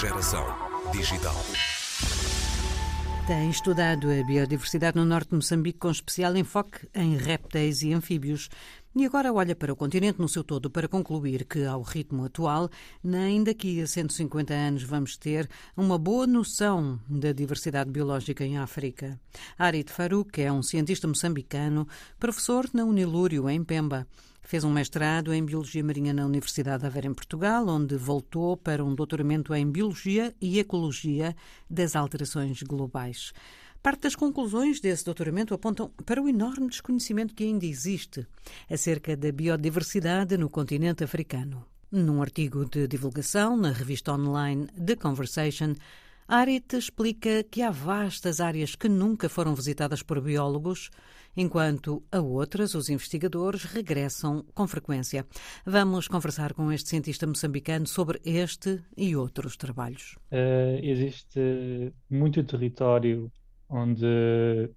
Geração digital. Tem estudado a biodiversidade no norte de Moçambique com especial enfoque em répteis e anfíbios. E agora olha para o continente no seu todo para concluir que, ao ritmo atual, nem daqui a 150 anos vamos ter uma boa noção da diversidade biológica em África. Arid Farouk é um cientista moçambicano, professor na Unilúrio, em Pemba. Fez um mestrado em Biologia Marinha na Universidade de Aveiro, em Portugal, onde voltou para um doutoramento em Biologia e Ecologia das Alterações Globais. Parte das conclusões desse doutoramento apontam para o enorme desconhecimento que ainda existe acerca da biodiversidade no continente africano. Num artigo de divulgação na revista online The Conversation, Arit explica que há vastas áreas que nunca foram visitadas por biólogos, enquanto a outras os investigadores regressam com frequência. Vamos conversar com este cientista moçambicano sobre este e outros trabalhos. Uh, existe muito território onde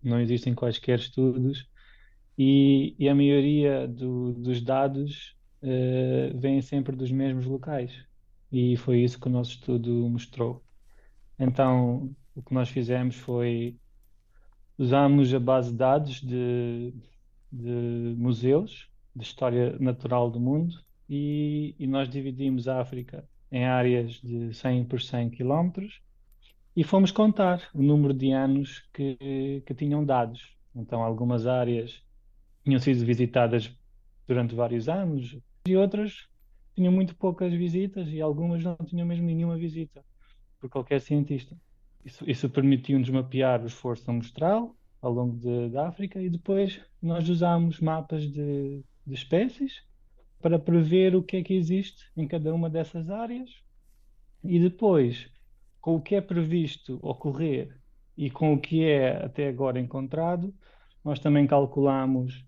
não existem quaisquer estudos e, e a maioria do, dos dados uh, vêm sempre dos mesmos locais. E foi isso que o nosso estudo mostrou. Então, o que nós fizemos foi usamos a base de dados de, de museus de história natural do mundo e, e, nós dividimos a África em áreas de 100 por 100 quilómetros e fomos contar o número de anos que, que tinham dados. Então, algumas áreas tinham sido visitadas durante vários anos e outras tinham muito poucas visitas e algumas não tinham mesmo nenhuma visita por qualquer cientista. Isso, isso permitiu-nos mapear o esforço amostral ao longo da África e depois nós usámos mapas de, de espécies para prever o que é que existe em cada uma dessas áreas e depois com o que é previsto ocorrer e com o que é até agora encontrado, nós também calculamos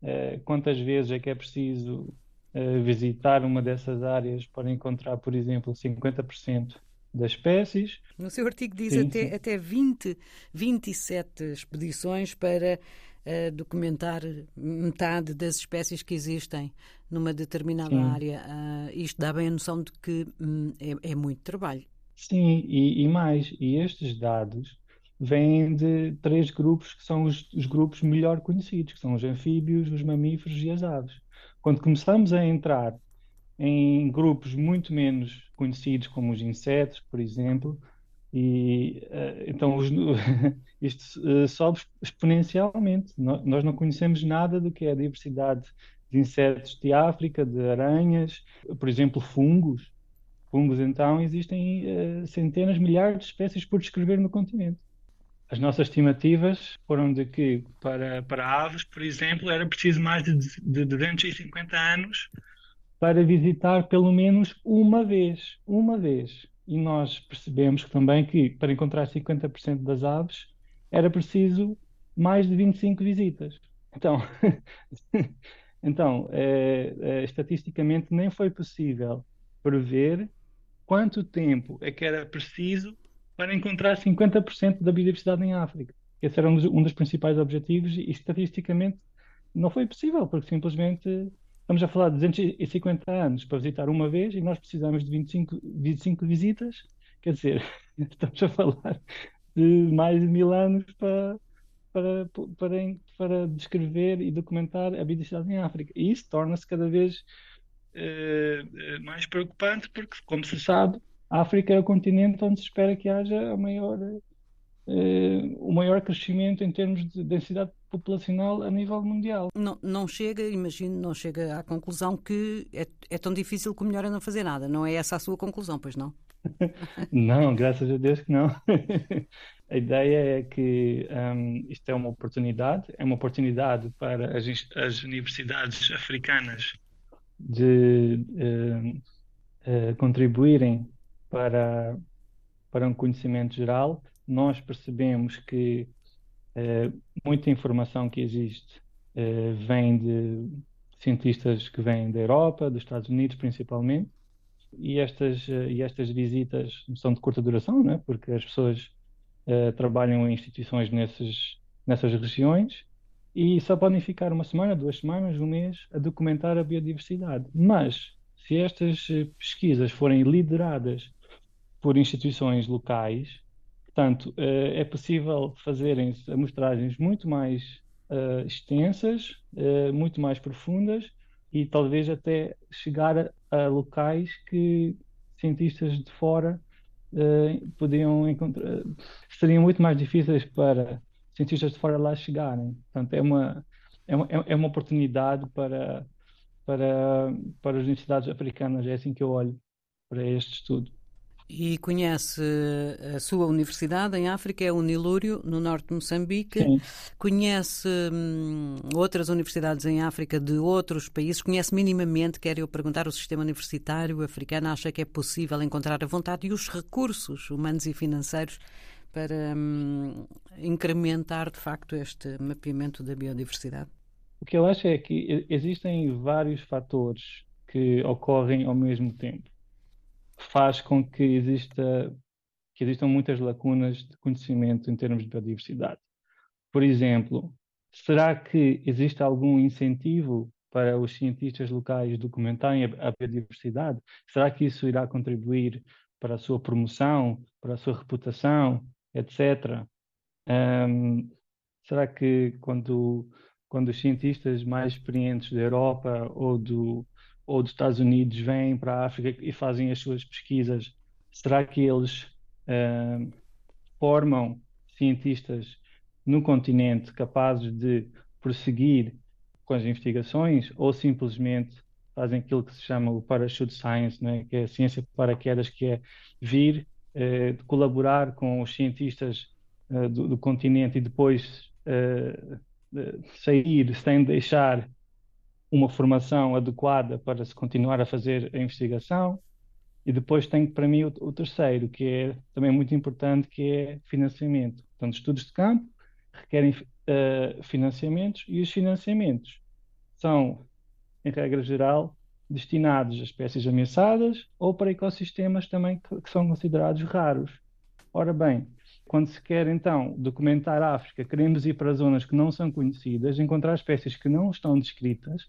eh, quantas vezes é que é preciso eh, visitar uma dessas áreas para encontrar, por exemplo, 50% das espécies. No seu artigo diz sim, até, sim. até 20, 27 expedições para uh, documentar metade das espécies que existem numa determinada sim. área. Uh, isto dá bem a noção de que um, é, é muito trabalho. Sim, e, e, mais, e estes dados vêm de três grupos que são os, os, grupos melhor conhecidos, que são os anfíbios, os mamíferos e as aves. Quando começamos a entrar em grupos muito menos conhecidos, como os insetos, por exemplo, e uh, então os, isto uh, sobe exponencialmente. No, nós não conhecemos nada do que é a diversidade de insetos de África, de aranhas, por exemplo, fungos fungos, então, existem uh, centenas, milhares de espécies por descrever no continente. As nossas estimativas foram de que, para, para aves, por exemplo, era preciso mais de, de 250 anos para visitar pelo menos uma vez. Uma vez. E nós percebemos também que, para encontrar 50% das aves, era preciso mais de 25 visitas. Então, então é, é, estatisticamente, nem foi possível prever quanto tempo é que era preciso para encontrar 50% da biodiversidade em África. Esse era um dos, um dos, principais objetivos e, estatisticamente não foi possível, porque simplesmente estamos a falar de 250 anos para visitar uma vez e nós precisamos de 25, 25 visitas, quer dizer, estamos a falar de mais de mil anos para, para, para, para descrever e documentar a biodiversidade em África. E isso torna-se cada vez eh, eh, mais preocupante, porque, como se sabe, a África é o continente onde se espera que haja a maior, uh, o maior crescimento em termos de densidade populacional a nível mundial. Não, não chega, imagino, não chega à conclusão que é, é tão difícil que o melhor é não fazer nada. Não é essa a sua conclusão, pois não? não, graças a Deus que não. a ideia é que um, isto é uma oportunidade, é uma oportunidade para as, as universidades africanas de uh, uh, contribuírem para, para um conhecimento geral, nós percebemos que uh, muita informação que existe vem de cientistas que vêm da Europa, dos Estados Unidos principalmente, e estas, e estas visitas são de curta duração, né? porque as pessoas trabalham em instituições nesses, nessas regiões e só podem ficar uma semana, duas semanas, um mês a documentar a biodiversidade. Mas se estas pesquisas forem lideradas por instituições locais. Portanto, eh, é possível fazerem amostragens muito mais uh, extensas, uh, muito mais profundas e talvez até chegar a, a locais que cientistas de fora uh, podiam encontrar, seriam muito mais difíceis para cientistas de fora lá chegarem. Portanto, é uma, é uma, é uma oportunidade para, para, para as universidades africanas, é assim que eu olho para este estudo. E conhece a sua universidade em África, é o Nilúrio, no norte de Moçambique. Sim. Conhece hum, outras universidades em África de outros países? Conhece minimamente, quero eu perguntar, o sistema universitário africano? Acha que é possível encontrar a vontade e os recursos humanos e financeiros para hum, incrementar, de facto, este mapeamento da biodiversidade? O que eu acho é que existem vários fatores que ocorrem ao mesmo tempo faz com que exista que existam muitas lacunas de conhecimento em termos de biodiversidade. Por exemplo, será que existe algum incentivo para os cientistas locais documentarem a, biodiversidade? Será que isso irá contribuir para a sua promoção, para a sua reputação, etc. Um, será que quando, quando os cientistas mais experientes da Europa ou do, ou dos Estados Unidos vêm para a África e fazem as suas pesquisas, será que eles uh, formam cientistas no continente capazes de prosseguir com as investigações ou simplesmente fazem aquilo que se chama o parachute science, né? que é a ciência para paraquedas, que é vir uh, colaborar com os cientistas uh, do, do, continente e depois sair sem deixar uma formação adequada para se continuar a fazer a investigação. E depois tem para mim o, o, terceiro, que é também muito importante, que é financiamento. Portanto, estudos de campo requerem uh, financiamentos e os financiamentos são, em regra geral, destinados a espécies ameaçadas ou para ecossistemas também que, que são considerados raros. Ora bem, quando se quer então documentar a África, queremos ir para zonas que não são conhecidas, encontrar espécies que não estão descritas.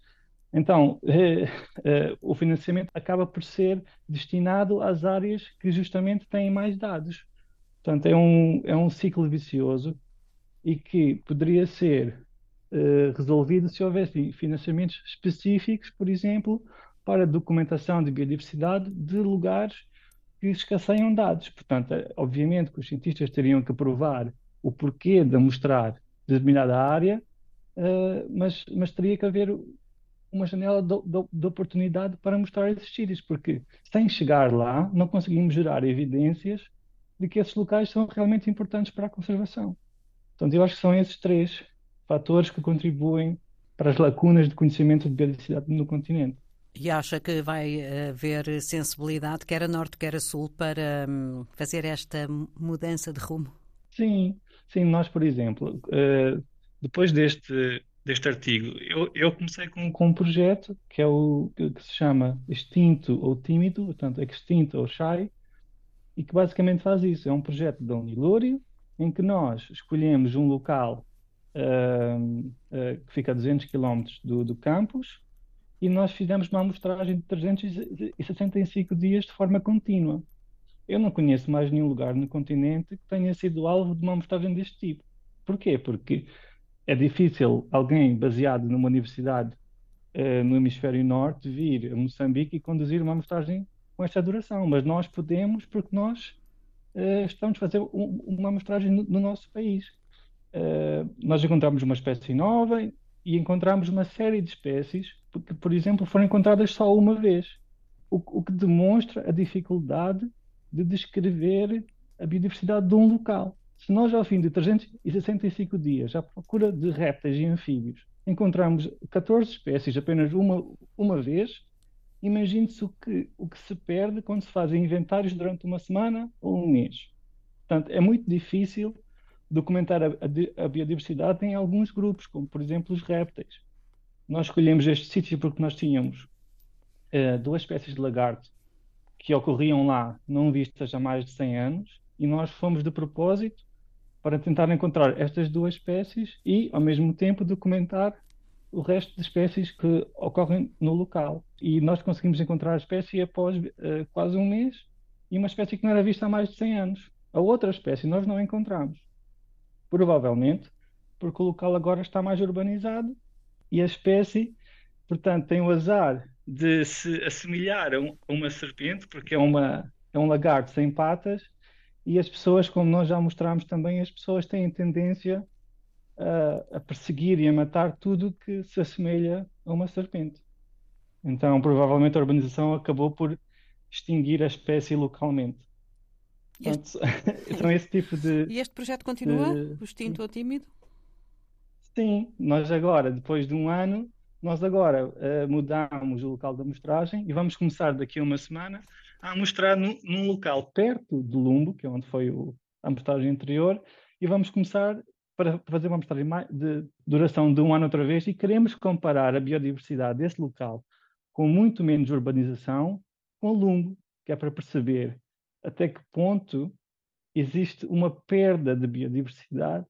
Então, eh, eh, o financiamento acaba por ser destinado às áreas que justamente têm mais dados. Portanto, é um, é um ciclo vicioso e que poderia ser eh, resolvido se houvesse financiamentos específicos, por exemplo, para documentação de biodiversidade de lugares que escasseiam dados. Portanto, é, obviamente que os cientistas teriam que provar o porquê de mostrar determinada área, uh, mas, mas teria que haver uma janela de, oportunidade para mostrar esses sítios, porque sem chegar lá não conseguimos gerar evidências de que esses locais são realmente importantes para a conservação. Portanto, eu acho que são esses três fatores que contribuem para as lacunas de conhecimento de biodiversidade no continente. E acha que vai haver sensibilidade, quer a norte, quer a sul, para hum, fazer esta mudança de rumo? Sim, sim. Nós, por exemplo, uh, depois deste, deste artigo, eu, eu comecei com, com, um projeto que é o que, se chama Extinto ou Tímido, portanto, Extinto ou Shy, e que basicamente faz isso. É um projeto da Unilúrio, em que nós escolhemos um local uh, uh, que fica a 200 km do, do campus e nós fizemos uma amostragem de 365 dias de forma contínua. Eu não conheço mais nenhum lugar no continente que tenha sido alvo de uma amostragem deste tipo. Porquê? Porque é difícil alguém baseado numa universidade uh, no hemisfério norte vir a Moçambique e conduzir uma amostragem com esta duração, mas nós podemos porque nós uh, estamos a fazer um, uma amostragem no, no nosso país. Uh, nós encontramos uma espécie nova e encontramos uma série de espécies que, por exemplo, foram encontradas só uma vez, o, o que demonstra a dificuldade de descrever a biodiversidade de um local. Se nós, ao fim de 365 dias, à procura de répteis e anfíbios, encontramos 14 espécies apenas uma, uma vez, imagine-se o que, o que se perde quando se fazem inventários durante uma semana ou um mês. Portanto, é muito difícil documentar a, a, a biodiversidade em alguns grupos, como, por exemplo, os répteis. Nós escolhemos este sítio porque nós tínhamos uh, duas espécies de lagarto que ocorriam lá, não vistas há mais de 100 anos, e nós fomos de propósito para tentar encontrar estas duas espécies e, ao mesmo tempo, documentar o resto de espécies que ocorrem no local. E nós conseguimos encontrar a espécie após uh, quase um mês e uma espécie que não era vista há mais de 100 anos. A outra espécie nós não encontramos. Provavelmente porque o local agora está mais urbanizado e a espécie, portanto, tem o azar de se assemelhar a, um, a uma serpente, porque é, uma, é um lagarto sem patas, e as pessoas, como nós já mostramos também, as pessoas têm tendência a, a perseguir e a matar tudo que se assemelha a uma serpente. Então, provavelmente a urbanização acabou por extinguir a espécie localmente. Este... então, esse tipo de. E este projeto continua? De... O extinto ou tímido? Sim, nós agora, depois de um ano, nós agora uh, mudamos o local da mostragem e vamos começar daqui a uma semana a mostrar num, num local perto de Lumbo, que é onde foi o, a mostragem anterior, e vamos começar para fazer uma mostragem de duração de um ano outra vez e queremos comparar a biodiversidade desse local com muito menos urbanização com Lumbo, que é para perceber até que ponto existe uma perda de biodiversidade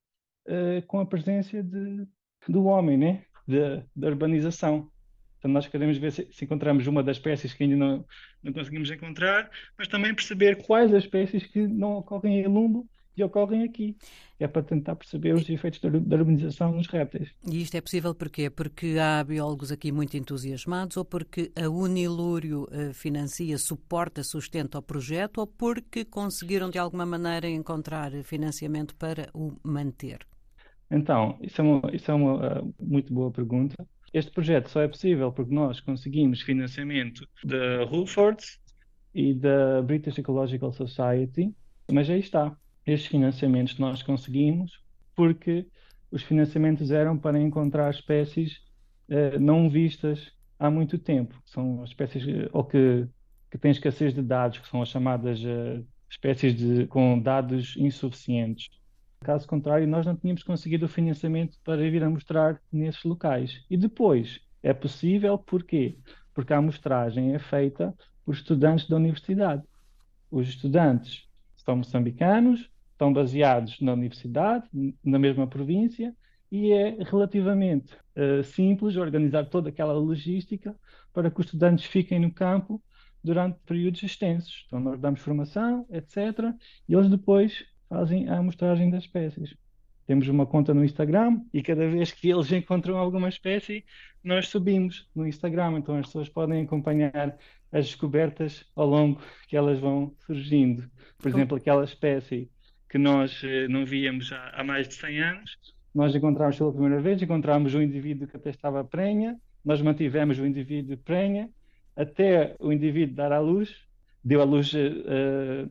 uh, com a presença de, do homem, né? da urbanização. Então, nós queremos ver se, se, encontramos uma das espécies que ainda não, não conseguimos encontrar, mas também perceber quais as espécies que não ocorrem em Lumbo e ocorrem aqui. É para tentar perceber os efeitos da urbanização nos répteis. E isto é possível porquê? Porque há biólogos aqui muito entusiasmados ou porque a Unilúrio eh, financia, suporta, sustenta o projeto ou porque conseguiram de alguma maneira encontrar financiamento para o manter? Então, isso é uma, isso é uma uh, muito boa pergunta. Este projeto só é possível porque nós conseguimos financiamento da Rulford e da British Ecological Society, mas aí está. Estes financiamentos nós conseguimos porque os financiamentos eram para encontrar espécies uh, não vistas há muito tempo. São espécies eh, ou que, que têm escassez de dados, que são as chamadas uh, espécies de, com dados insuficientes. Caso contrário, nós não tínhamos conseguido o financiamento para vir a mostrar nesses locais. E depois, é possível porquê? Porque a amostragem é feita por estudantes da universidade. Os estudantes são moçambicanos, estão baseados na universidade, na mesma província, e é relativamente uh, simples organizar toda aquela logística para que os estudantes fiquem no campo durante períodos extensos. Então, nós damos formação, etc., e eles depois fazem a amostragem das espécies. Temos uma conta no Instagram e cada vez que eles encontram alguma espécie, nós subimos no Instagram. Então as pessoas podem acompanhar as descobertas ao longo que elas vão surgindo. Por exemplo, aquela espécie que nós eh, não víamos há, há mais de 100 anos, nós encontramos pela primeira vez, encontramos um indivíduo que até estava prenha, nós mantivemos o indivíduo prenha até o indivíduo dar à luz, deu à luz uh,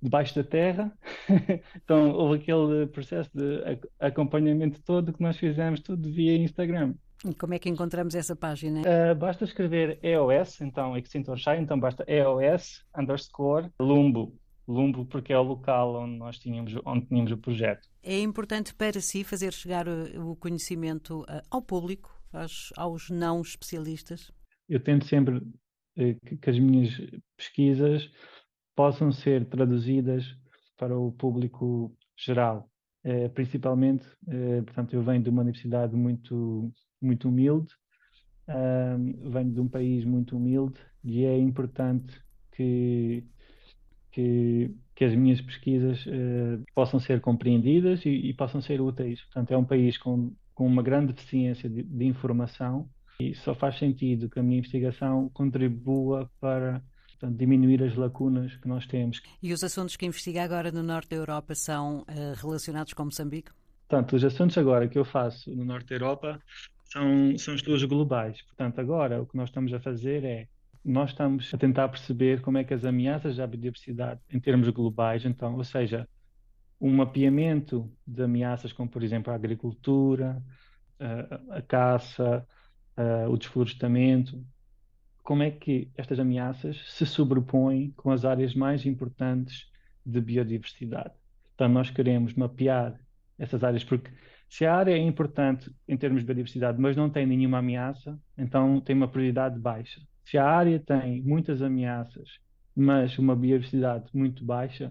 debaixo da terra. então houve aquele processo de acompanhamento todo que nós fizemos tudo via Instagram. E como é que encontramos essa página? Uh, basta escrever EOS, então Extintor Shine, então basta EOS underscore Lumbo. Lumbo porque é o local onde nós tínhamos, onde tínhamos o projeto. É importante para si fazer chegar o conhecimento ah, ao público, aos, aos não especialistas? Eu tento sempre eh, que, que as minhas pesquisas possam ser traduzidas para o público geral. É, principalmente, é, portanto, eu venho de uma universidade muito, muito humilde, um, venho de um país muito humilde e é importante que, que, que as minhas pesquisas uh, possam ser compreendidas e, e, possam ser úteis. Portanto, é um país com, com uma grande deficiência de, de informação e só faz sentido que a minha investigação contribua para portanto, diminuir as lacunas que nós temos. E os assuntos que investiga agora no norte da Europa são uh, relacionados com Moçambique? Portanto, os assuntos agora que eu faço no norte da Europa são, são estudos globais. Portanto, agora o que nós estamos a fazer é nós estamos a tentar perceber como é que as ameaças à biodiversidade em termos globais, então, ou seja, um mapeamento de ameaças como, por exemplo, a agricultura, a, a caça, a, o desflorestamento, como é que estas ameaças se sobrepõem com as áreas mais importantes de biodiversidade. Então, nós queremos mapear essas áreas, porque se a área é importante em termos de biodiversidade, mas não tem nenhuma ameaça, então tem uma prioridade baixa. Se a área tem muitas ameaças, mas uma biodiversidade muito baixa,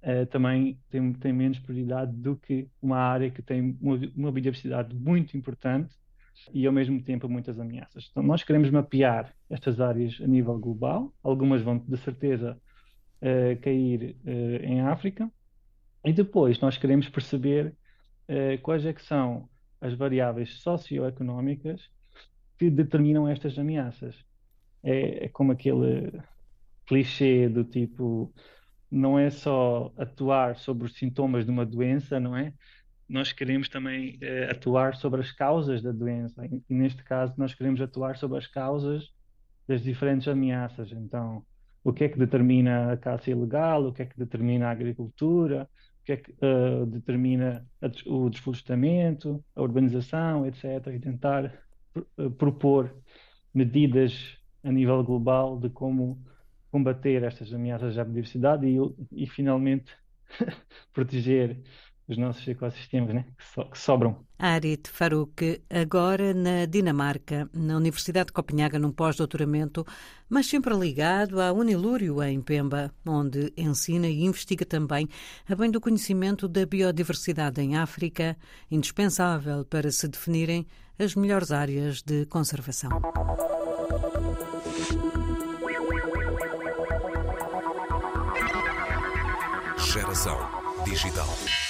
eh, também tem, tem menos prioridade do que uma área que tem uma, uma biodiversidade muito importante e ao mesmo tempo muitas ameaças. Então nós queremos mapear estas áreas a nível global, algumas vão de certeza uh, cair uh, em África. E depois nós queremos perceber uh, quais é que são as variáveis socioeconómicas que determinam estas ameaças. É, é como aquele clichê do tipo, não é só atuar sobre os sintomas de uma doença, não é? Nós queremos também uh, atuar sobre as causas da doença. E, neste caso, nós queremos atuar sobre as causas das diferentes ameaças. Então, o que é que determina a caça ilegal? O que é que determina a agricultura? O que é que uh, determina a, o desflorestamento, a urbanização, etc. E tentar uh, propor medidas a nível global de como combater estas ameaças à biodiversidade e, e finalmente proteger os nossos ecossistemas né? que, so, que sobram. Arit Farouk, agora na Dinamarca, na Universidade de Copenhaga, num pós-doutoramento, mas sempre ligado à Unilúrio, em Pemba, onde ensina e investiga também a bem do conhecimento da biodiversidade em África, indispensável para se definirem as melhores áreas de conservação. Geração Digital.